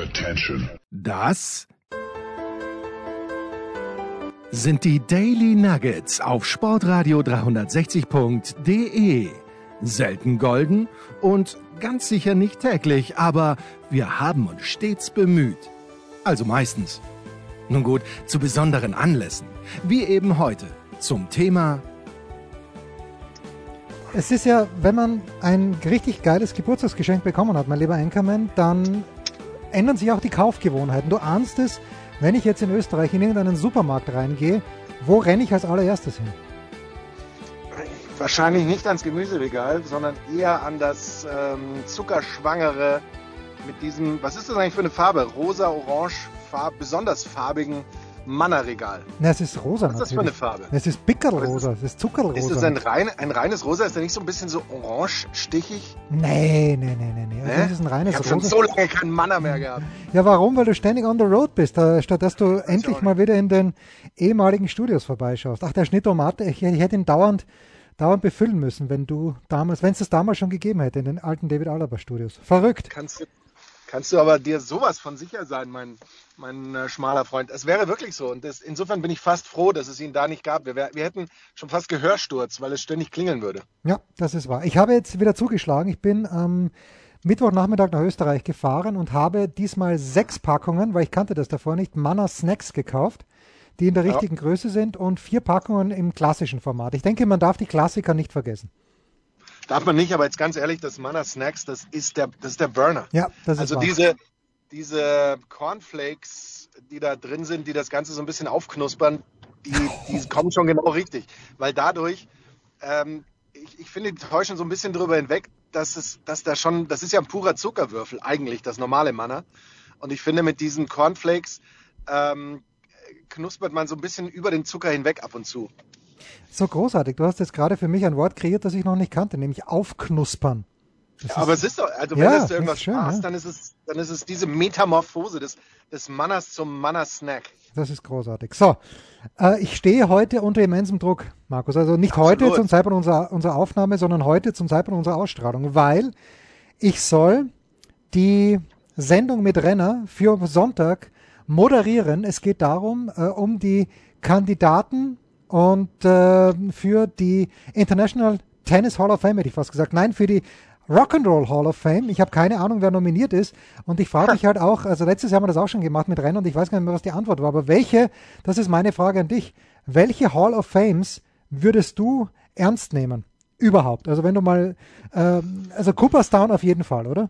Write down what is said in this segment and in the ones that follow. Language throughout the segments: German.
Attention. Das sind die Daily Nuggets auf Sportradio 360.de. Selten golden und ganz sicher nicht täglich, aber wir haben uns stets bemüht. Also meistens. Nun gut, zu besonderen Anlässen, wie eben heute zum Thema Es ist ja, wenn man ein richtig geiles Geburtstagsgeschenk bekommen hat, mein lieber Anchorman, dann ändern sich auch die Kaufgewohnheiten. Du ahnst es, wenn ich jetzt in Österreich in irgendeinen Supermarkt reingehe, wo renne ich als allererstes hin? Wahrscheinlich nicht ans Gemüseregal, sondern eher an das ähm, zuckerschwangere mit diesem, was ist das eigentlich für eine Farbe? Rosa, orange, farb, besonders farbigen Mannerregal. Na, es ist rosa Was ist das für eine. Farbe? Es ist pickerrosa, es ist zuckerrosa. Ist es ein, rein, ein reines Rosa? Ist der nicht so ein bisschen so orange, stichig? Nee, nee, nee, nee, nee. Also das ist ein ich reines habe schon rosa. so lange keinen Manner mehr gehabt. Ja, warum? Weil du ständig on the road bist, äh, statt dass du endlich auch mal wieder in den ehemaligen Studios vorbeischaust. Ach, der Schnittomate, ich, ich hätte ihn dauernd, dauernd befüllen müssen, wenn du damals, wenn es das damals schon gegeben hätte in den alten David Alaba Studios. Verrückt. Kannst du, kannst du aber dir sowas von sicher sein, mein, mein äh, schmaler Freund. Es wäre wirklich so. Und das, insofern bin ich fast froh, dass es ihn da nicht gab. Wir, wär, wir hätten schon fast Gehörsturz, weil es ständig klingeln würde. Ja, das ist wahr. Ich habe jetzt wieder zugeschlagen. Ich bin am Mittwochnachmittag nach Österreich gefahren und habe diesmal sechs Packungen, weil ich kannte das davor nicht, Manna Snacks gekauft, die in der Ja. richtigen Größe sind und vier Packungen im klassischen Format. Ich denke, man darf die Klassiker nicht vergessen. Darf man nicht, aber jetzt ganz ehrlich, das Manna Snacks, das ist der, das ist der Burner. Ja, das ist Also wahr. diese, diese Cornflakes, die da drin sind, die das Ganze so ein bisschen aufknuspern, die, die kommen schon genau richtig. Weil dadurch, ähm, ich, ich finde, die täuschen so ein bisschen drüber hinweg, dass es, dass da schon, das ist ja ein purer Zuckerwürfel, eigentlich, das normale Manna. Und ich finde, mit diesen Cornflakes ähm, knuspert man so ein bisschen über den Zucker hinweg ab und zu. So großartig. Du hast jetzt gerade für mich ein Wort kreiert, das ich noch nicht kannte, nämlich aufknuspern. Das Aber es ist doch, also Ja, wenn das es zu irgendwas schön, passt, ja. dann ist es, dann ist es diese Metamorphose des, des Mannas zum Manna-Snack. das ist großartig. So, äh, ich stehe heute unter immensem Druck, Markus. Also nicht Absolut. heute zum Zeitpunkt unserer, unserer Aufnahme, sondern heute zum Zeitpunkt unserer Ausstrahlung, weil ich soll die Sendung mit Renner für Sonntag moderieren. Es geht darum, äh, um die Kandidaten und äh, für die International Tennis Hall of Fame, hätte ich fast gesagt. Nein, für die Rock'n'Roll Hall of Fame. Ich habe keine Ahnung, wer nominiert ist. Und ich frage mich halt auch, also letztes Jahr haben wir das auch schon gemacht mit Rennen und ich weiß gar nicht mehr, was die Antwort war. Aber welche, das ist meine Frage an dich, welche Hall of Fames würdest du ernst nehmen? Überhaupt. Also wenn du mal, ähm, also Cooperstown auf jeden Fall, oder?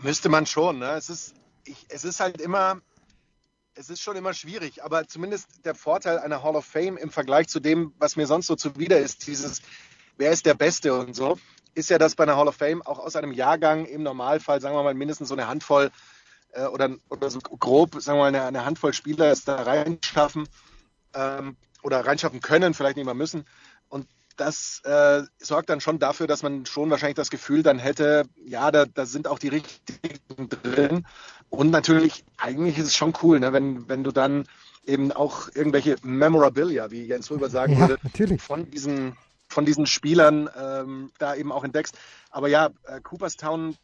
Müsste man schon, ne? Es ist, ich, es ist halt immer, es ist schon immer schwierig, aber zumindest der Vorteil einer Hall of Fame im Vergleich zu dem, was mir sonst so zuwider ist, dieses, wer ist der Beste und so, ist ja, dass bei einer Hall of Fame auch aus einem Jahrgang im Normalfall, sagen wir mal, mindestens so eine Handvoll äh, oder, oder so grob, sagen wir mal, eine, eine Handvoll Spieler es da reinschaffen ähm, oder reinschaffen können, vielleicht nicht mal müssen. Und das äh, sorgt dann schon dafür, dass man schon wahrscheinlich das Gefühl dann hätte, ja, da, da sind auch die richtigen drin. Und natürlich, eigentlich ist es schon cool, ne, wenn, wenn du dann eben auch irgendwelche Memorabilia, wie Jens Röber sagen Ja, würde, natürlich. von diesen, von diesen Spielern ähm, da eben auch entdeckst. Aber ja, äh, Cooperstown,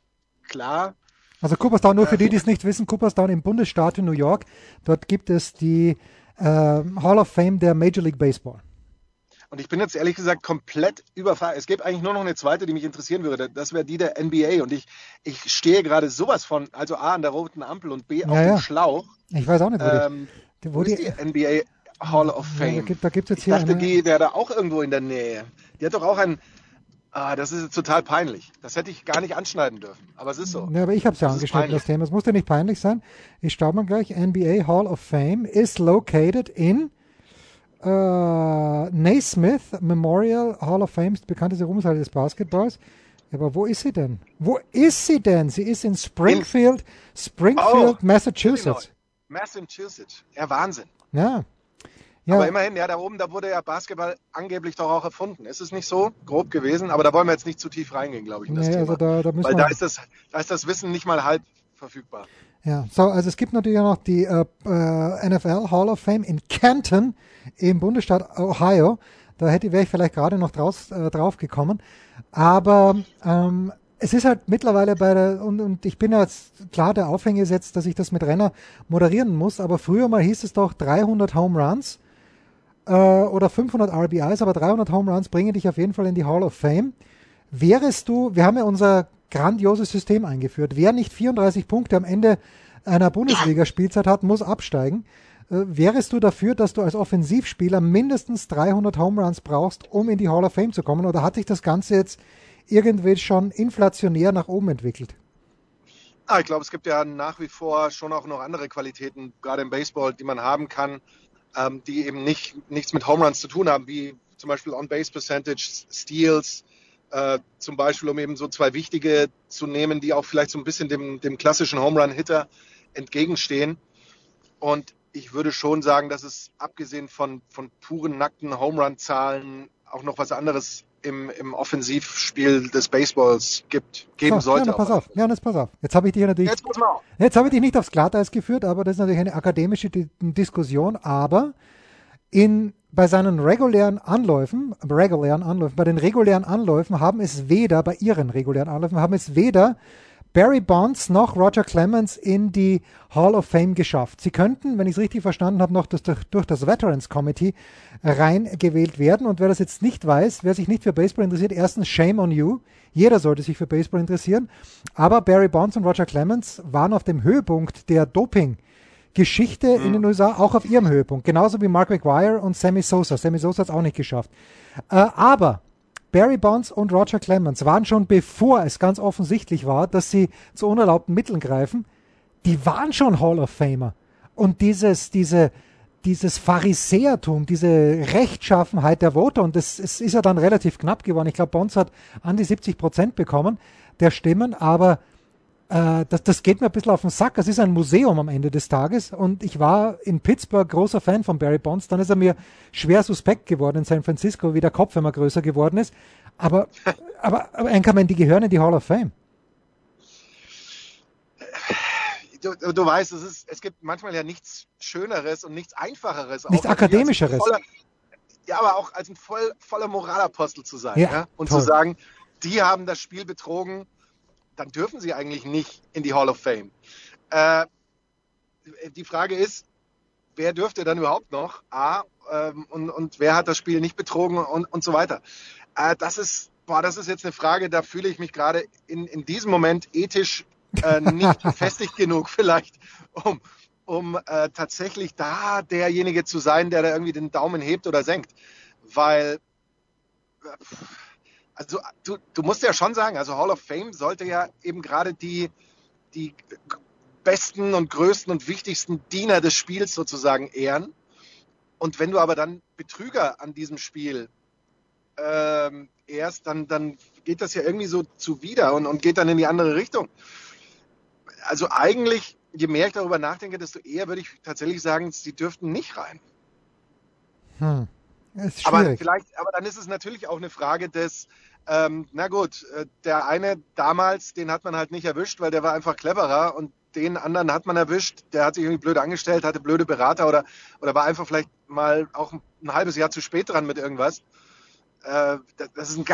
klar, Also Cooperstown, nur für die, die es nicht wissen, Cooperstown im Bundesstaat in New York. Dort gibt es die äh, Hall of Fame der Major League Baseball. Und ich bin jetzt ehrlich gesagt komplett überfragt. Es gibt eigentlich nur noch eine zweite, die mich interessieren würde. Das wäre die der NBA. Und ich, ich stehe gerade sowas von, also A an der roten Ampel und B auf Ja, dem ja. Schlauch. Ich weiß auch nicht, wo Ähm, die, wo ist die NBA Hall of Ja, da Fame? gibt- da gibt's jetzt ich hier dachte, eine- die wäre da auch irgendwo in der Nähe. Die hat doch auch ein. Ah, das ist total peinlich. Das hätte ich gar nicht anschneiden dürfen. Aber es ist so. Ja, aber ich habe es ja Das angeschnitten, das Thema. Es muss ja nicht peinlich sein. Ich schaue mal gleich. NBA Hall of Fame is located in äh, Naismith Memorial Hall of Fame, ist die bekannteste Ruhmeshalle des Basketballs. Aber wo ist sie denn? Wo ist sie denn? Sie ist in Springfield, Springfield, Oh, Massachusetts. Illinois. Massachusetts. Ja, Wahnsinn. Ja. Ja, Aber immerhin, ja, da oben, da wurde ja Basketball angeblich doch auch erfunden. Ist es nicht so grob gewesen? Aber da wollen wir jetzt nicht zu tief reingehen, glaube ich, in das nee, Thema. also da, da Weil da ist, das, da ist das Wissen nicht mal halb verfügbar. Ja, so, also es gibt natürlich auch noch die äh, äh, NFL Hall of Fame in Canton im Bundesstaat Ohio. Da hätte wäre ich vielleicht gerade noch draus, äh, drauf gekommen. Aber ähm, es ist halt mittlerweile bei der, und, und ich bin ja jetzt klar der Aufhänger jetzt, dass ich das mit Renner moderieren muss, aber früher mal hieß es doch 300 Home Runs äh, oder 500 RBIs, aber 300 Home Runs bringen dich auf jeden Fall in die Hall of Fame. Wärest du, wir haben ja unser grandioses System eingeführt, wer nicht 34 Punkte am Ende einer Bundesligaspielzeit hat, muss absteigen. Äh, wärest du dafür, dass du als Offensivspieler mindestens 300 Home Runs brauchst, um in die Hall of Fame zu kommen? Oder hat sich das Ganze jetzt irgendwie schon inflationär nach oben entwickelt? Ah, ich glaube, es gibt ja nach wie vor schon auch noch andere Qualitäten, gerade im Baseball, die man haben kann, ähm, die eben nicht, nichts mit Home Runs zu tun haben, wie zum Beispiel On-Base-Percentage, Steals, äh, zum Beispiel, um eben so zwei wichtige zu nehmen, die auch vielleicht so ein bisschen dem, dem klassischen Home Run-Hitter entgegenstehen. Und ich würde schon sagen, dass es abgesehen von, von puren nackten Home Run-Zahlen auch noch was anderes im, im Offensivspiel des Baseballs gibt, geben so, sollte. Ja, pass auf, ja, pass auf. Jetzt habe ich dich natürlich. Jetzt, jetzt habe ich dich nicht aufs Glatteis geführt, aber das ist natürlich eine akademische Di Diskussion. Aber in bei seinen regulären Anläufen, regulären Anläufen, bei den regulären Anläufen haben es weder, bei ihren regulären Anläufen haben es weder Barry Bonds noch Roger Clemens in die Hall of Fame geschafft. Sie könnten, wenn ich es richtig verstanden habe, noch das, durch das Veterans Committee reingewählt werden. Und wer das jetzt nicht weiß, wer sich nicht für Baseball interessiert, erstens Shame on you. Jeder sollte sich für Baseball interessieren. Aber Barry Bonds und Roger Clemens waren auf dem Höhepunkt der Doping Geschichte in den USA auch auf ihrem Höhepunkt. Genauso wie Mark McGuire und Sammy Sosa. Sammy Sosa hat es auch nicht geschafft. Äh, aber Barry Bonds und Roger Clemens waren schon bevor es ganz offensichtlich war, dass sie zu unerlaubten Mitteln greifen, die waren schon Hall of Famer. Und dieses, diese, dieses Pharisäertum, diese Rechtschaffenheit der Voter, und das, es ist ja dann relativ knapp geworden. Ich glaube, Bonds hat an die 70 Prozent bekommen der Stimmen, aber äh, das, das geht mir ein bisschen auf den Sack. Es ist ein Museum am Ende des Tages und ich war in Pittsburgh großer Fan von Barry Bonds. Dann ist er mir schwer suspekt geworden in San Francisco, wie der Kopf immer größer geworden ist. Aber, aber, aber Anchorman, die gehören in die Hall of Fame. Du, du weißt, es, ist, es gibt manchmal ja nichts Schöneres und nichts Einfacheres. Nichts Akademischeres. Voller, ja, aber auch als ein voll, voller Moralapostel zu sein. Ja, ja? Und toll. zu sagen, die haben das Spiel betrogen dann dürfen sie eigentlich nicht in die Hall of Fame. Äh, die Frage ist, wer dürfte dann überhaupt noch? A, ähm, und, und wer hat das Spiel nicht betrogen und, und so weiter. Äh, das ist, boah, das ist jetzt eine Frage, da fühle ich mich gerade in, in diesem Moment ethisch äh, nicht gefestigt genug vielleicht, um, um äh, tatsächlich da derjenige zu sein, der da irgendwie den Daumen hebt oder senkt. Weil äh, also du, du musst ja schon sagen, also Hall of Fame sollte ja eben gerade die, die besten und größten und wichtigsten Diener des Spiels sozusagen ehren. Und wenn du aber dann Betrüger an diesem Spiel ähm, ehrst, dann, dann geht das ja irgendwie so zuwider und, und geht dann in die andere Richtung. Also eigentlich, je mehr ich darüber nachdenke, desto eher würde ich tatsächlich sagen, sie dürften nicht rein. Hm. Aber vielleicht, aber dann ist es natürlich auch eine Frage des, ähm, na gut, äh, der eine damals, den hat man halt nicht erwischt, weil der war einfach cleverer und den anderen hat man erwischt, der hat sich irgendwie blöd angestellt, hatte blöde Berater oder, oder war einfach vielleicht mal auch ein, halbes Jahr zu spät dran mit irgendwas. Äh, das ist ein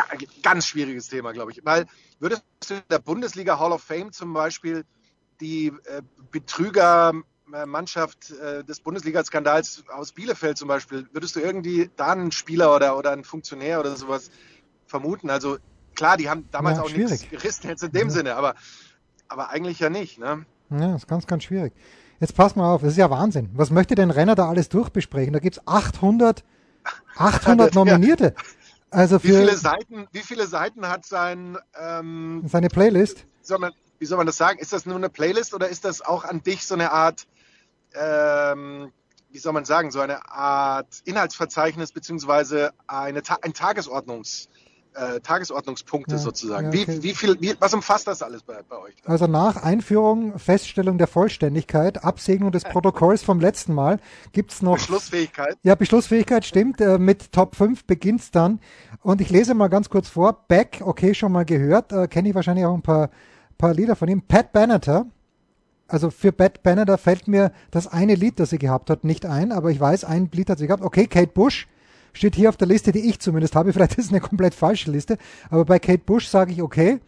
ganz schwieriges Thema, glaube ich. Weil würdest du in der Bundesliga Hall of Fame zum Beispiel die äh, Betrüger Mannschaft äh, des Bundesliga-Skandals aus Bielefeld zum Beispiel, würdest du irgendwie da einen Spieler oder, oder einen Funktionär oder sowas vermuten? Also klar, die haben damals ja, auch schwierig. nichts gerissen jetzt in dem ja. Sinne, aber, aber eigentlich ja nicht. Ne? Ja, ist ganz, ganz schwierig. Jetzt pass mal auf, das ist ja Wahnsinn. Was möchte denn Renner da alles durchbesprechen? Da gibt es 800, 800 Nominierte. Also für wie, viele Seiten, wie viele Seiten hat sein ähm, seine Playlist? Man, wie soll man das sagen? Ist das nur eine Playlist oder ist das auch an dich so eine Art ähm, wie soll man sagen, so eine Art Inhaltsverzeichnis beziehungsweise eine, ein Tagesordnungs, äh, Tagesordnungspunkte ja, sozusagen. Ja, okay. wie, wie, viel, wie, was umfasst das alles bei, bei euch? Also nach Einführung, Feststellung der Vollständigkeit, Absegnung des Protokolls vom letzten Mal gibt's noch. Beschlussfähigkeit. Ja, Beschlussfähigkeit stimmt. Äh, mit Top 5 beginnt's dann. Und ich lese mal ganz kurz vor. Beck, okay, schon mal gehört. Äh, Kenne ich wahrscheinlich auch ein paar, paar Lieder von ihm. Pat Benatar, also für Banner, da fällt mir das eine Lied, das sie gehabt hat, nicht ein, aber ich weiß, ein Lied hat sie gehabt. Okay, Kate Bush steht hier auf der Liste, die ich zumindest habe. Vielleicht ist es eine komplett falsche Liste, aber bei Kate Bush sage ich okay.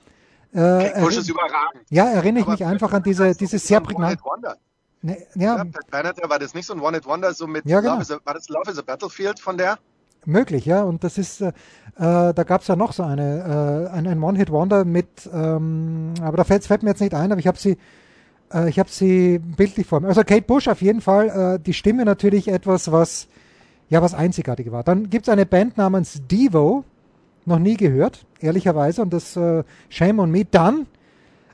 Äh, Kate Bush ist überragend. ja, erinnere ich Aber mich einfach an diese, diese sehr so ein prägnant. One-Hit-Wonder. Ne, Ja, ja, Pat Benatar, war das nicht so ein One-Hit-Wonder, so mit Ja, genau. Love is a, war das Love is a Battlefield von der? Möglich, ja. Und das ist, äh, äh, da gab es ja noch so eine, äh, ein, ein One-Hit-Wonder mit, ähm, aber da fällt, fällt mir jetzt nicht ein, aber ich habe sie, äh, ich habe sie bildlich vor mir. Also Kate Bush auf jeden Fall, äh, die Stimme natürlich etwas, was, ja, was einzigartig war. Dann gibt es eine Band namens Devo, noch nie gehört, ehrlicherweise, und das äh, Shame on Me. Dann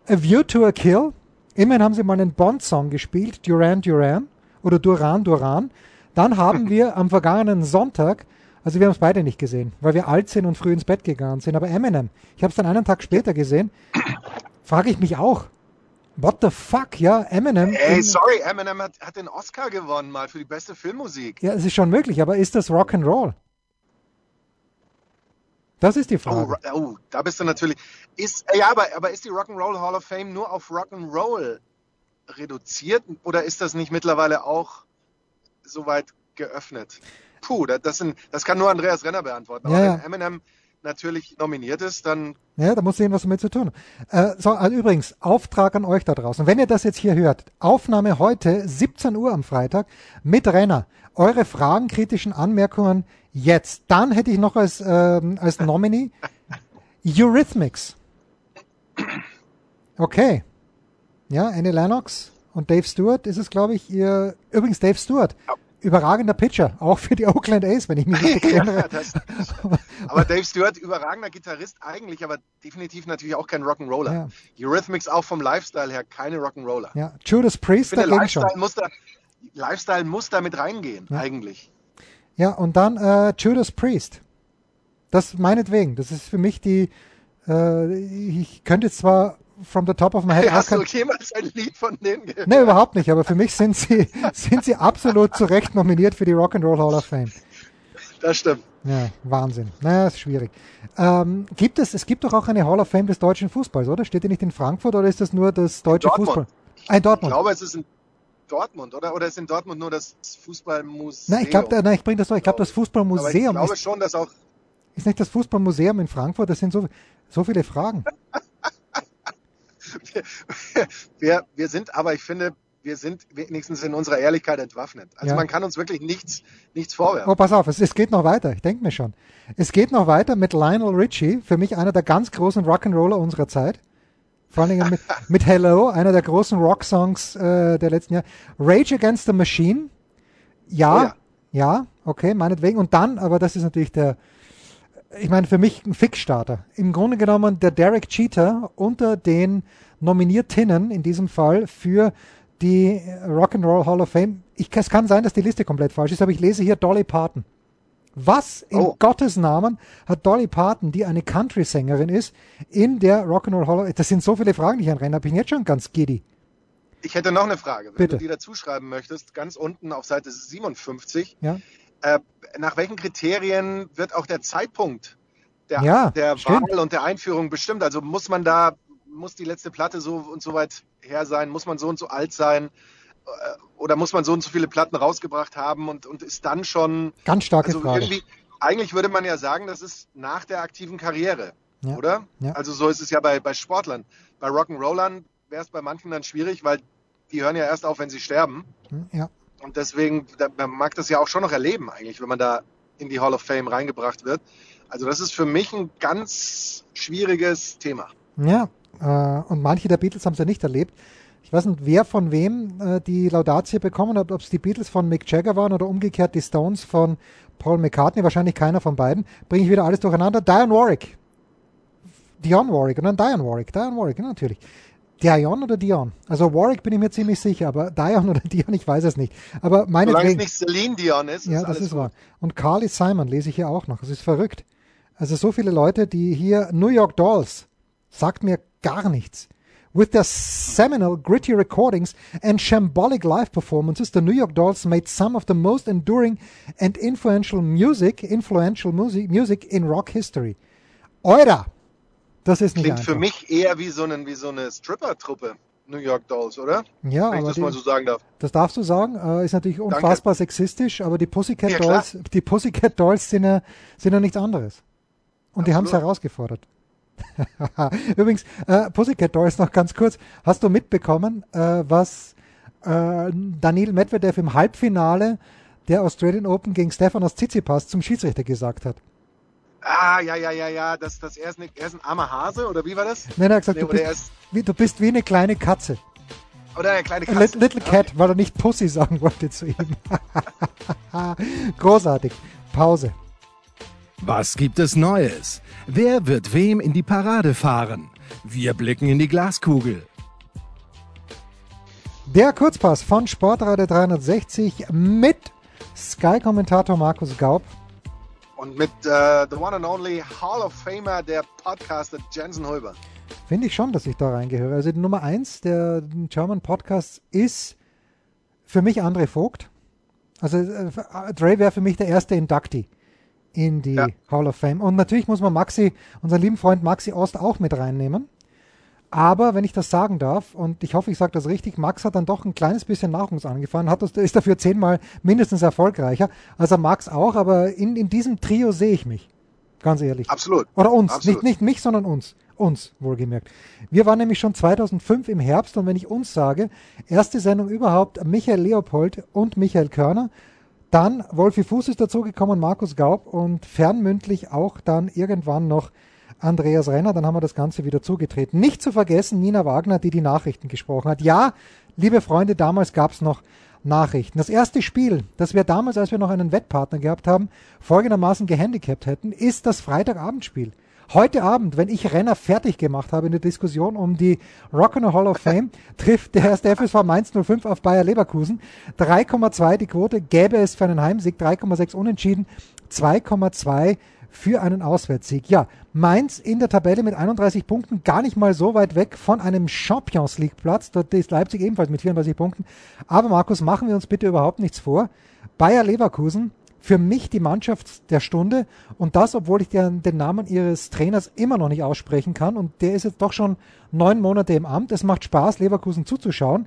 A View to a Kill. Immerhin haben sie mal einen Bond-Song gespielt, Duran Duran oder Duran Duran. Dann haben wir am vergangenen Sonntag, also wir haben es beide nicht gesehen, weil wir alt sind und früh ins Bett gegangen sind, aber Eminem, ich habe es dann einen Tag später gesehen, frage ich mich auch, what the fuck, ja, Eminem. Ey, sorry, Eminem hat, hat den Oscar gewonnen mal für die beste Filmmusik. ja, es ist schon möglich, aber ist das Rock'n'Roll? Das ist die Oh, Frage. ra- oh, da bist du natürlich. Ist, ja, aber, aber ist die Rock'n'Roll Hall of Fame nur auf Rock'n'Roll reduziert oder ist das nicht mittlerweile auch soweit geöffnet? Puh, das, sind, das kann nur Andreas Renner beantworten. Aber Ja, ja. wenn Eminem natürlich nominiert ist, dann Ja, da muss sehen, was damit zu tun. Äh, so, also übrigens, Auftrag an euch da draußen. Wenn ihr das jetzt hier hört, Aufnahme heute, 17 Uhr am Freitag, mit Renner. Eure Fragen, kritischen Anmerkungen jetzt. Dann hätte ich noch als, ähm, als Nominee Eurythmics. Okay. Ja, Annie Lennox und Dave Stewart ist es, glaube ich, ihr, übrigens Dave Stewart. Überragender Pitcher, auch für die Oakland A's, wenn ich mich richtig erinnere. das, aber Dave Stewart, überragender Gitarrist eigentlich, aber definitiv natürlich auch kein Rock'n'Roller. Ja. Eurythmics auch vom Lifestyle her keine Rock'n'Roller. Ja, Judas Ich Priest finde, dagegen schon. Lifestyle muss, da, Lifestyle muss da mit reingehen, eigentlich. Ja, und dann äh, Judas Priest. Das meinetwegen. Das ist für mich die. Äh, ich könnte zwar from the top of my head auch Hast du jemals ein Lied von denen gehört? Nee, überhaupt nicht, aber für mich sind sie, sind sie absolut zu Recht nominiert für die Rock'n'Roll Hall of Fame. Das stimmt. Ja, Wahnsinn. Naja, ist schwierig. Ähm, gibt es, es gibt doch auch eine Hall of Fame des deutschen Fußballs, oder? Steht die nicht in Frankfurt oder ist das nur das deutsche Dortmund. Fußball? Ah, in Ich Dortmund. glaube, es ist in Dortmund, oder? Oder ist in Dortmund nur das Fußballmuseum? Nein, ich glaube, nein, ich bringe das durch. Ich glaube, das Aber ich Fußballmuseum glaube ist, schon, dass auch ist nicht das Fußballmuseum in Frankfurt. Das sind so, so viele Fragen. wir, wir sind, aber ich finde, wir sind wenigstens in unserer Ehrlichkeit entwaffnet. Also Ja. man kann uns wirklich nichts, nichts vorwerfen. Oh, pass auf, es, es geht noch weiter. Ich denke mir schon. Es geht noch weiter mit Lionel Richie, für mich einer der ganz großen Rock'n'Roller unserer Zeit. Vor allen Dingen mit, mit Hello, einer der großen Rock-Songs äh, der letzten Jahre. Rage Against the Machine. Ja, Oh ja. ja, okay, meinetwegen. Und dann, aber das ist natürlich der, ich meine, für mich ein Fixstarter. Im Grunde genommen der Derek Cheater unter den Nominiertinnen in diesem Fall für die Rock'n'Roll Hall of Fame. Ich, es kann sein, dass die Liste komplett falsch ist, aber ich lese hier Dolly Parton. Was in Oh. Gottes Namen hat Dolly Parton, die eine Country-Sängerin ist, in der Rock'n'Roll Hall of Fame? Das sind so viele Fragen, die ich anrenne, da bin ich jetzt schon ganz giddy. Ich hätte noch eine Frage. Wenn Bitte. du die dazu schreiben möchtest, ganz unten auf Seite 57, Ja, äh, nach welchen Kriterien wird auch der Zeitpunkt der, Ja, der. Wahl und der Einführung bestimmt? Also muss man da, muss die letzte Platte so und so weit her sein? Muss man so und so alt sein? Äh, Oder muss man so und so viele Platten rausgebracht haben und, und ist dann schon, ganz starke also Frage. eigentlich würde man ja sagen, das ist nach der aktiven Karriere, Ja. oder? Ja. Also so ist es ja bei, bei Sportlern. Bei Rock'n'Rollern wäre es bei manchen dann schwierig, weil die hören ja erst auf, wenn sie sterben. Ja, Und deswegen, man mag das ja auch schon noch erleben eigentlich, wenn man da in die Hall of Fame reingebracht wird. Also das ist für mich ein ganz schwieriges Thema. ja. Äh, und manche der Beatles haben es ja nicht erlebt. Ich weiß nicht, wer von wem äh, die Laudatie bekommen hat, ob es die Beatles von Mick Jagger waren oder umgekehrt die Stones von Paul McCartney, wahrscheinlich keiner von beiden. Bringe ich wieder alles durcheinander. Diane Warwick. Dion Warwick, und dann Diane Warwick. Diane Warwick, ja, natürlich. Dion oder Dion? Also Warwick bin ich mir ziemlich sicher, aber Dion oder Dion, ich weiß es nicht. Aber Solange es nicht Celine Dion ist, Ja, ist das ist gut. wahr. Und Carly Simon lese ich hier auch noch. Es ist verrückt. Also so viele Leute, die hier New York Dolls sagt mir gar nichts. With their seminal, gritty recordings and shambolic live performances, the New York Dolls made some of the most enduring and influential music, influential music, music in rock history. Eura! Das ist nicht Klingt einfach. für mich eher wie so, einen, wie so eine Stripper-Truppe, New York Dolls, oder? ja, Wenn ich das die, mal so sagen darf. das darfst du sagen. Äh, ist natürlich unfassbar sexistisch, aber die Pussycat Ja, klar. Dolls, die Pussycat Dolls sind ja, sind ja nichts anderes. Und die haben es Absolut. herausgefordert. Übrigens, äh, Pussycat Dolls noch ganz kurz. Hast du mitbekommen, äh, was äh, Daniil Medvedev im Halbfinale der Australian Open gegen Stefanos Tsitsipas zum Schiedsrichter gesagt hat? Ah, ja, ja, ja, ja, das, das, er, ist eine, er ist ein armer Hase, oder wie war das? Nein, er hat gesagt, nee, du, bist, ist, wie, du bist wie eine kleine Katze. Oder eine kleine Katze. Little Cat, okay. weil er nicht Pussy sagen wollte zu ihm. Großartig. Pause. Was gibt es Neues? Wer wird wem in die Parade fahren? Wir blicken in die Glaskugel. Der Kurzpass von Sportradio 360 mit Sky-Kommentator Markus Gaub. Und mit uh, the one and only Hall of Famer der Podcaster Jensen Hulber. Finde ich schon, dass ich da reingehöre. Also die Nummer eins der German Podcasts ist für mich André Vogt. Also äh, Dre wäre für mich der erste Inductee in die ja. Hall of Fame. Und natürlich muss man Maxi, unseren lieben Freund Maxi Ost auch mit reinnehmen. Aber wenn ich das sagen darf, und ich hoffe, ich sage das richtig, Max hat dann doch ein kleines bisschen Nachwuchs angefahren, hat, ist dafür zehnmal mindestens erfolgreicher. Also Max auch, aber in, in diesem Trio sehe ich mich. Ganz ehrlich. Absolut. Oder uns. Absolut. Nicht, nicht mich, sondern uns. Uns, wohlgemerkt. Wir waren nämlich schon 2005 im Herbst und wenn ich uns sage, erste Sendung überhaupt Michael Leopold und Michael Körner, dann Wolfi Fuß ist dazugekommen, Markus Gaub und fernmündlich auch dann irgendwann noch Andreas Renner. Dann haben wir das Ganze wieder zugetreten. Nicht zu vergessen Nina Wagner, die die Nachrichten gesprochen hat. Ja, liebe Freunde, damals gab es noch Nachrichten. Das erste Spiel, das wir damals, als wir noch einen Wettpartner gehabt haben, folgendermaßen gehandicapt hätten, ist das Freitagabendspiel. Heute Abend, wenn ich Renner fertig gemacht habe in der Diskussion um die Rock'n'Roll Hall of Fame, trifft der erste FSV Mainz 05 auf Bayer Leverkusen. 3,2 die Quote, gäbe es für einen Heimsieg, 3,6 unentschieden, 2,2 für einen Auswärtssieg. Ja, Mainz in der Tabelle mit 31 Punkten, gar nicht mal so weit weg von einem Champions League Platz. Dort ist Leipzig ebenfalls mit 34 Punkten. Aber Markus, machen wir uns bitte überhaupt nichts vor. Bayer Leverkusen für mich die Mannschaft der Stunde und das, obwohl ich den, den, Namen ihres Trainers immer noch nicht aussprechen kann und der ist jetzt doch schon neun Monate im Amt. Es macht Spaß, Leverkusen zuzuschauen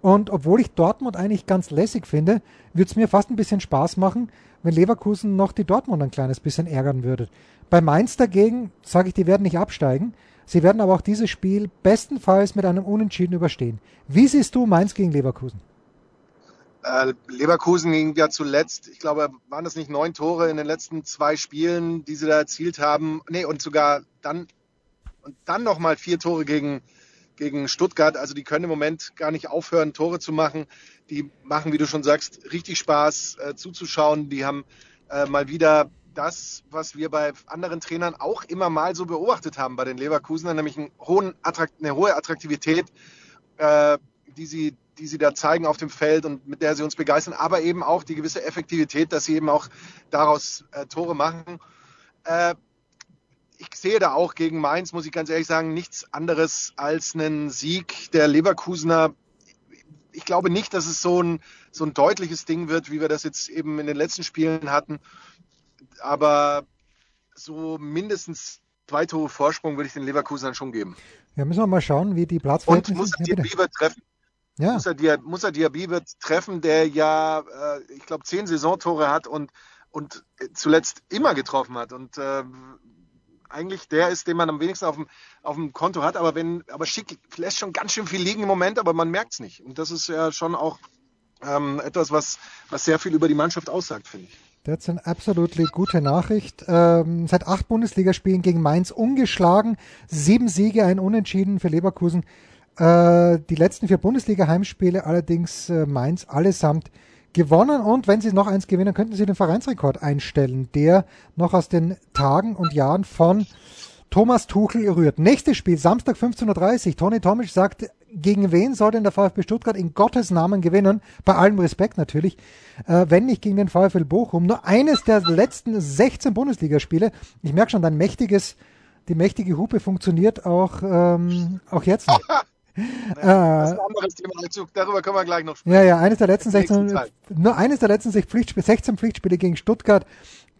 und obwohl ich Dortmund eigentlich ganz lässig finde, würde es mir fast ein bisschen Spaß machen, wenn Leverkusen noch die Dortmund ein kleines bisschen ärgern würde. Bei Mainz dagegen sage ich, die werden nicht absteigen. Sie werden aber auch dieses Spiel bestenfalls mit einem Unentschieden überstehen. Wie siehst du Mainz gegen Leverkusen? Äh, Leverkusen ging ja zuletzt, ich glaube, waren das nicht neun Tore in den letzten zwei Spielen, die sie da erzielt haben. Nee, und sogar dann und dann nochmal vier Tore gegen, gegen Stuttgart. Also die können im Moment gar nicht aufhören, Tore zu machen. Die machen, wie du schon sagst, richtig Spaß äh, zuzuschauen. Die haben äh, mal wieder das, was wir bei anderen Trainern auch immer mal so beobachtet haben bei den Leverkusenern, nämlich einen hohen eine hohe Attraktivität, äh, die sie die sie da zeigen auf dem Feld und mit der sie uns begeistern, aber eben auch die gewisse Effektivität, dass sie eben auch daraus äh, Tore machen. Ich sehe da auch gegen Mainz, muss ich ganz ehrlich sagen, nichts anderes als einen Sieg der Leverkusener. Ich glaube nicht, dass es so ein, so ein deutliches Ding wird, wie wir das jetzt eben in den letzten Spielen hatten. Aber so mindestens zwei Tore Vorsprung würde ich den Leverkusenern schon geben. Ja, müssen wir mal schauen, wie die Platzverhältnisse. Und muss ja, treffen. Ja. Musa, Diaby, Musa Diaby wird treffen, der ja, äh, ich glaube, zehn Saisontore hat und, und zuletzt immer getroffen hat. Und äh, eigentlich der ist, den man am wenigsten auf dem, auf dem Konto hat. Aber wenn, aber Schick lässt schon ganz schön viel liegen im Moment, aber man merkt es nicht. Und das ist ja schon auch ähm, etwas, was, was sehr viel über die Mannschaft aussagt, finde ich. Das ist eine absolut gute Nachricht. Ähm, seit acht Bundesligaspielen gegen Mainz ungeschlagen, sieben Siege, ein Unentschieden für Leverkusen. Äh, die letzten vier Bundesliga-Heimspiele allerdings äh, Mainz allesamt gewonnen und wenn sie noch eins gewinnen, könnten sie den Vereinsrekord einstellen, der noch aus den Tagen und Jahren von Thomas Tuchel rührt. Nächstes Spiel, Samstag 15.30 Uhr. Toni Tomic sagt, gegen wen soll denn der VfB Stuttgart in Gottes Namen gewinnen? Bei allem Respekt natürlich. Äh, wenn nicht gegen den VfL Bochum. Nur eines der letzten 16 Bundesligaspiele. Ich merke schon, dein mächtiges, die mächtige Hupe funktioniert auch, ähm, auch jetzt noch. das ist ein anderes Thema. Darüber können wir gleich noch sprechen. Ja, ja, eines der letzten 16, nur eines der letzten 16 Pflichtspiele gegen Stuttgart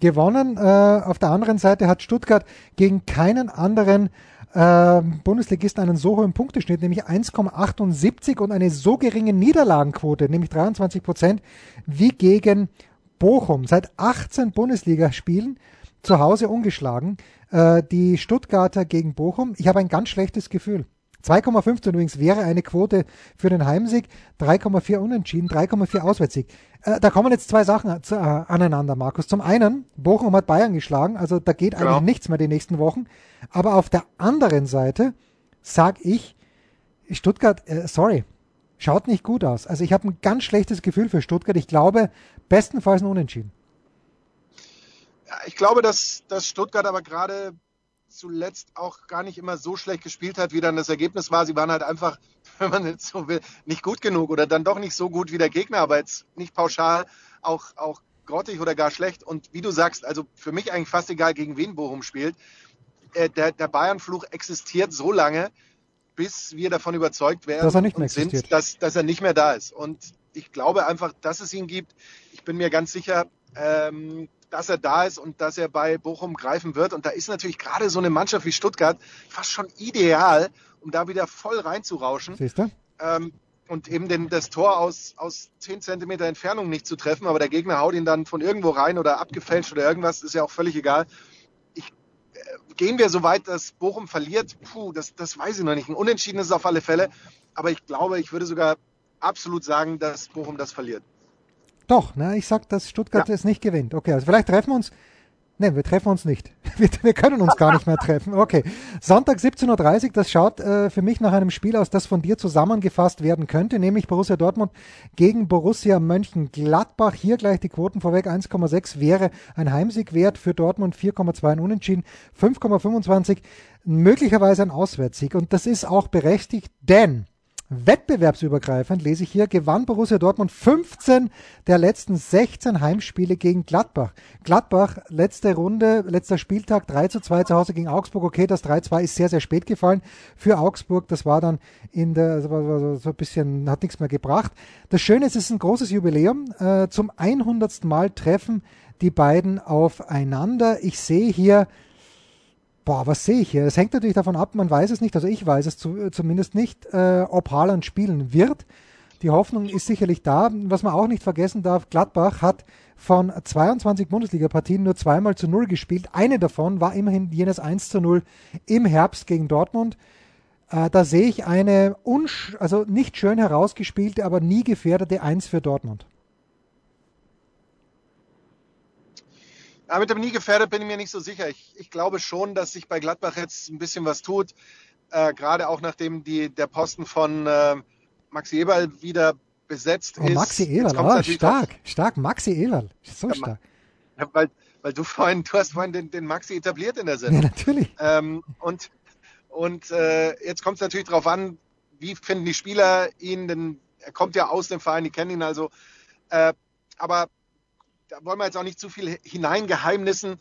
gewonnen. Äh, auf der anderen Seite hat Stuttgart gegen keinen anderen äh, Bundesligisten einen so hohen Punkteschnitt, nämlich 1,78 und eine so geringe Niederlagenquote, nämlich 23 Prozent, wie gegen Bochum. Seit 18 Bundesligaspielen zu Hause ungeschlagen. Äh, die Stuttgarter gegen Bochum. Ich habe ein ganz schlechtes Gefühl. 2,15 übrigens wäre eine Quote für den Heimsieg, 3,4 Unentschieden, 3,4 Auswärtssieg. Äh, da kommen jetzt zwei Sachen zu, äh, aneinander, Markus. Zum einen, Bochum hat Bayern geschlagen, also da geht genau. eigentlich nichts mehr die nächsten Wochen. Aber auf der anderen Seite sag ich, Stuttgart, äh, sorry, schaut nicht gut aus. Also ich habe ein ganz schlechtes Gefühl für Stuttgart. Ich glaube, bestenfalls ein Unentschieden. Ja, ich glaube, dass, dass Stuttgart aber gerade zuletzt auch gar nicht immer so schlecht gespielt hat, wie dann das Ergebnis war. Sie waren halt einfach, wenn man jetzt so will, nicht gut genug oder dann doch nicht so gut wie der Gegner, aber jetzt nicht pauschal auch, auch grottig oder gar schlecht. Und wie du sagst, also für mich eigentlich fast egal, gegen wen Bochum spielt. Äh, der, der Bayern-Fluch existiert so lange, bis wir davon überzeugt werden dass er nicht mehr sind, dass, dass er nicht mehr da ist. Und ich glaube einfach, dass es ihn gibt. Ich bin mir ganz sicher, ähm, dass er da ist und dass er bei Bochum greifen wird. Und da ist natürlich gerade so eine Mannschaft wie Stuttgart fast schon ideal, um da wieder voll reinzurauschen. Siehst du? Ähm, und eben den, das Tor aus, aus 10 Zentimeter Entfernung nicht zu treffen, aber der Gegner haut ihn dann von irgendwo rein oder abgefälscht oder irgendwas, ist ja auch völlig egal. Ich, äh, gehen wir so weit, dass Bochum verliert? Puh, das, das weiß ich noch nicht. Ein Unentschieden ist es auf alle Fälle, aber ich glaube, ich würde sogar absolut sagen, dass Bochum das verliert. Doch, ne, ich sag, dass Stuttgart ja. es nicht gewinnt. Okay, also vielleicht treffen wir uns. Ne, wir treffen uns nicht. Wir, wir, können uns gar nicht mehr treffen. Okay. Sonntag 17.30 Uhr, das schaut äh, für mich nach einem Spiel aus, das von dir zusammengefasst werden könnte, nämlich Borussia Dortmund gegen Borussia Mönchengladbach. Hier gleich die Quoten vorweg. 1,6 wäre ein Heimsieg wert für Dortmund, 4,2 ein Unentschieden, 5,25 möglicherweise ein Auswärtssieg. Und das ist auch berechtigt, denn Wettbewerbsübergreifend lese ich hier, gewann Borussia Dortmund 15 der letzten 16 Heimspiele gegen Gladbach. Gladbach, letzte Runde, letzter Spieltag 3 zu 2 zu Hause gegen Augsburg. Okay, das 3-2 ist sehr, sehr spät gefallen für Augsburg. Das war dann in der, so ein bisschen, hat nichts mehr gebracht. Das Schöne ist, es ist ein großes Jubiläum. Äh, zum 100. Mal treffen die beiden aufeinander. Ich sehe hier Boah, was sehe ich hier? Es hängt natürlich davon ab, man weiß es nicht, also ich weiß es zu, zumindest nicht, äh, ob Haaland spielen wird. Die Hoffnung ist sicherlich da. Was man auch nicht vergessen darf, Gladbach hat von 22 Bundesliga-Partien nur zweimal zu Null gespielt. Eine davon war immerhin jenes 1 zu 0 im Herbst gegen Dortmund. Äh, da sehe ich eine unsch also nicht schön herausgespielte, aber nie gefährdete 1 für Dortmund. Ja, mit dem nie gefährdet bin ich mir nicht so sicher. Ich, ich glaube schon, dass sich bei Gladbach jetzt ein bisschen was tut. Äh, Gerade auch nachdem die, der Posten von äh, Maxi Eberl wieder besetzt oh, ist. Maxi Eberl, oh, stark, auf, stark, Maxi Eberl, so ja, stark. Weil, weil du vorhin, du hast vorhin den, den Maxi etabliert in der Sendung. Ja, natürlich. Ähm, und und äh, jetzt kommt es natürlich darauf an, wie finden die Spieler ihn, denn er kommt ja aus dem Verein, die kennen ihn also. Äh, aber da wollen wir jetzt auch nicht zu viel hineingeheimnissen.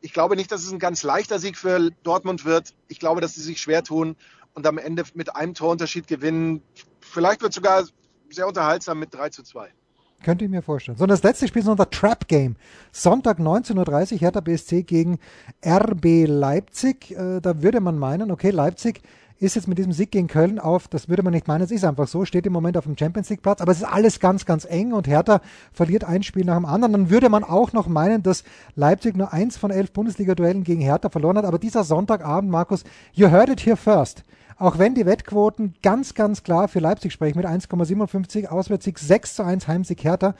Ich glaube nicht, dass es ein ganz leichter Sieg für Dortmund wird. Ich glaube, dass sie sich schwer tun und am Ende mit einem Torunterschied gewinnen. Vielleicht wird es sogar sehr unterhaltsam mit 3 zu 2. Könnte ich mir vorstellen. So, das letzte Spiel ist unser Trap Game. Sonntag 19.30 Uhr Hertha BSC gegen RB Leipzig. Äh, da würde man meinen, okay, Leipzig ist jetzt mit diesem Sieg gegen Köln auf, das würde man nicht meinen, es ist einfach so, steht im Moment auf dem Champions League Platz, aber es ist alles ganz, ganz eng und Hertha verliert ein Spiel nach dem anderen. Dann würde man auch noch meinen, dass Leipzig nur eins von elf Bundesliga-Duellen gegen Hertha verloren hat, aber dieser Sonntagabend, Markus, you heard it here first. Auch wenn die Wettquoten ganz, ganz klar für Leipzig sprechen mit 1,57 Auswärtssieg, 6 zu 1 Heimsieg Hertha,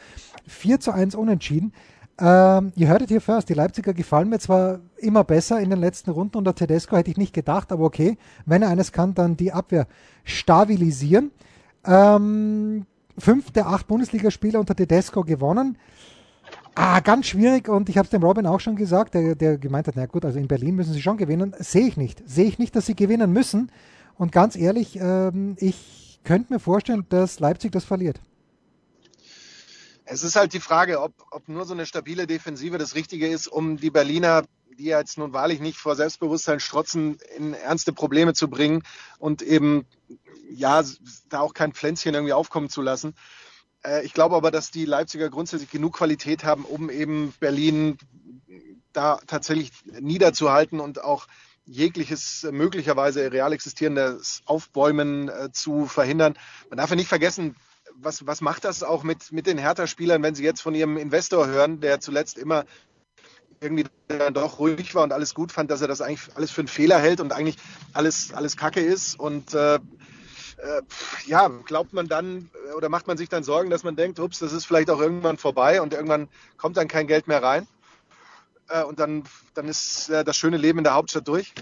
4 zu 1 Unentschieden. Ähm, ihr hörtet hier first, die Leipziger gefallen mir zwar immer besser in den letzten Runden unter Tedesco, hätte ich nicht gedacht, aber okay, wenn er eines kann, dann die Abwehr stabilisieren. Ähm, fünf der acht Bundesligaspieler unter Tedesco gewonnen. Ah, ganz schwierig und ich habe es dem Robin auch schon gesagt, der, der gemeint hat, na gut, also in Berlin müssen sie schon gewinnen. Sehe ich nicht. Sehe ich nicht, dass sie gewinnen müssen. Und ganz ehrlich, ähm, ich könnte mir vorstellen, dass Leipzig das verliert. Es ist halt die Frage, ob, ob nur so eine stabile Defensive das Richtige ist, um die Berliner, die jetzt nun wahrlich nicht vor Selbstbewusstsein strotzen, in ernste Probleme zu bringen und eben ja da auch kein Pflänzchen irgendwie aufkommen zu lassen. Äh, ich glaube aber, dass die Leipziger grundsätzlich genug Qualität haben, um eben Berlin da tatsächlich niederzuhalten und auch jegliches möglicherweise real existierendes Aufbäumen äh, zu verhindern. Man darf ja nicht vergessen, was, was macht das auch mit, mit den Hertha-Spielern, wenn sie jetzt von ihrem Investor hören, der zuletzt immer irgendwie dann doch ruhig war und alles gut fand, dass er das eigentlich alles für einen Fehler hält und eigentlich alles, alles Kacke ist. Und äh, äh, ja, glaubt man dann oder macht man sich dann Sorgen, dass man denkt, ups, das ist vielleicht auch irgendwann vorbei und irgendwann kommt dann kein Geld mehr rein. Äh, und dann, dann ist äh, das schöne Leben in der Hauptstadt durch.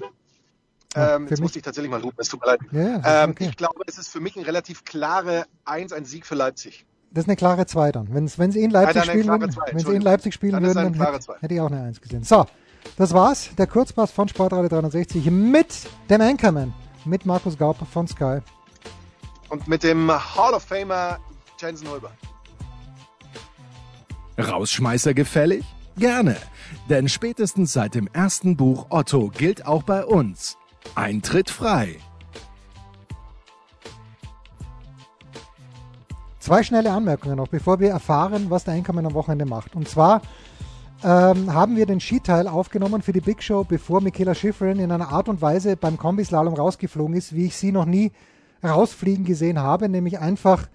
Ja, Ähm, jetzt mich- musste ich tatsächlich mal hupen, es tut mir leid. Ja, Ähm, okay. Ich glaube, es ist für mich ein relativ klare Eins, ein Sieg für Leipzig. Das ist eine klare 2 dann. Wenn, wenn sie in Leipzig eine spielen würden, Zwei, wenn sie in Entschuldigung. Leipzig spielen würden, eine dann hätte, Zwei. hätte ich auch eine 1 gesehen. So, das war's. Der Kurzpass von Sportradio 360 mit dem Anchorman, mit Markus Gaub von Sky. Und mit dem Hall of Famer Jensen Hulber. Rausschmeißer gefällig? Gerne, denn spätestens seit dem ersten Buch Otto gilt auch bei uns. Eintritt frei. Zwei schnelle Anmerkungen noch, bevor wir erfahren, was der Anchorman am Wochenende macht. Und zwar ähm, haben wir den Skiteil aufgenommen für die Big Show, bevor Michaela Schifrin in einer Art und Weise beim Kombislalom rausgeflogen ist, wie ich sie noch nie rausfliegen gesehen habe, nämlich einfach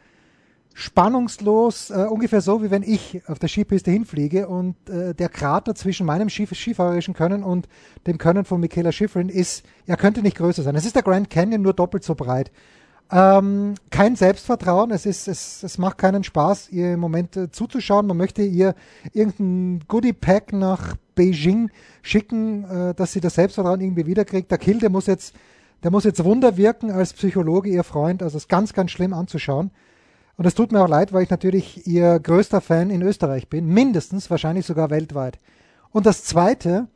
spannungslos, äh, ungefähr so, wie wenn ich auf der Skipiste hinfliege und äh, der Krater zwischen meinem Skif skifahrerischen Können und dem Können von Michaela Schifrin ist, er könnte nicht größer sein. Es ist der Grand Canyon, nur doppelt so breit. Ähm, kein Selbstvertrauen, es, ist, es, es macht keinen Spaß, ihr im Moment äh, zuzuschauen. Man möchte ihr irgendein Goodie-Pack nach Beijing schicken, äh, dass sie das Selbstvertrauen irgendwie wiederkriegt. Der Kill, der muss jetzt, der muss jetzt Wunder wirken als Psychologe, ihr Freund. Also es ist ganz, ganz schlimm anzuschauen. Und es tut mir auch leid, weil ich natürlich ihr größter Fan in Österreich bin, mindestens, wahrscheinlich sogar weltweit. Und das Zweite,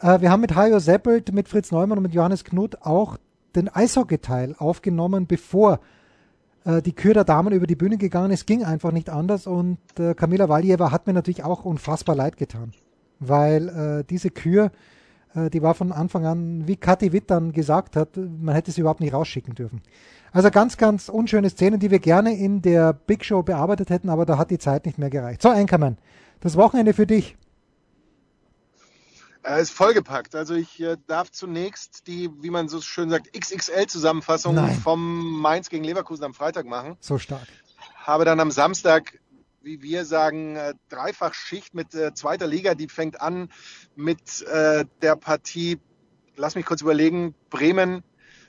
äh, wir haben mit Hajo Seppelt, mit Fritz Neumann und mit Johannes Knut auch den Eishockey-Teil aufgenommen, bevor äh, die Kür der Damen über die Bühne gegangen ist. Ging einfach nicht anders und äh, Kamila Valjeva hat mir natürlich auch unfassbar leid getan, weil äh, diese Kür, äh, die war von Anfang an, wie Kathi Witt dann gesagt hat, man hätte sie überhaupt nicht rausschicken dürfen. Also ganz, ganz unschöne Szenen, die wir gerne in der Big Show bearbeitet hätten, aber da hat die Zeit nicht mehr gereicht. So, Einkommen, das Wochenende für dich. Er ist vollgepackt. Also ich äh, darf zunächst die, wie man so schön sagt, XXL-Zusammenfassung vom Mainz gegen Leverkusen am Freitag machen. So stark. Habe dann am Samstag, wie wir sagen, äh, Dreifachschicht mit äh, zweiter Liga. Die fängt an mit äh, der Partie, lass mich kurz überlegen, Bremen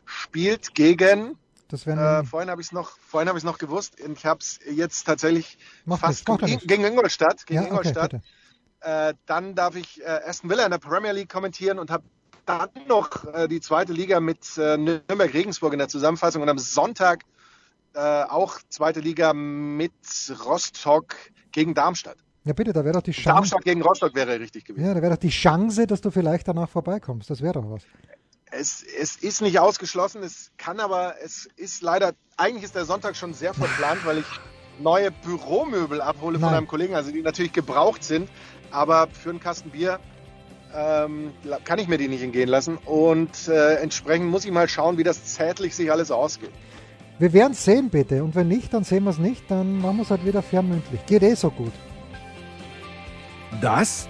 spielt gegen, Das wären äh, vorhin habe ich es noch, vorhin habe ich noch gewusst. Ich habe es jetzt tatsächlich Macht fast ja gegen, gegen Ingolstadt. Gegen ja, Ingolstadt. Äh, dann darf ich äh, Aston Villa in der Premier League kommentieren und habe dann noch äh, die zweite Liga mit äh, Nürnberg-Regensburg in der Zusammenfassung und am Sonntag äh, auch zweite Liga mit Rostock gegen Darmstadt. Ja, bitte, da wäre doch die Chance. Darmstadt gegen Rostock wäre richtig gewesen. Ja, da wäre doch die Chance, dass du vielleicht danach vorbeikommst. Das wäre doch was. Es, es ist nicht ausgeschlossen, es kann aber, es ist leider, eigentlich ist der Sonntag schon sehr verplant, weil ich neue Büromöbel abhole von Nein. einem Kollegen, also die natürlich gebraucht sind, aber für einen Kasten Bier ähm, kann ich mir die nicht entgehen lassen und äh, entsprechend muss ich mal schauen, wie das zärtlich sich alles ausgeht. Wir werden es sehen, bitte. Und wenn nicht, dann sehen wir es nicht. Dann machen wir es halt wieder fernmündlich. Geht eh so gut. Das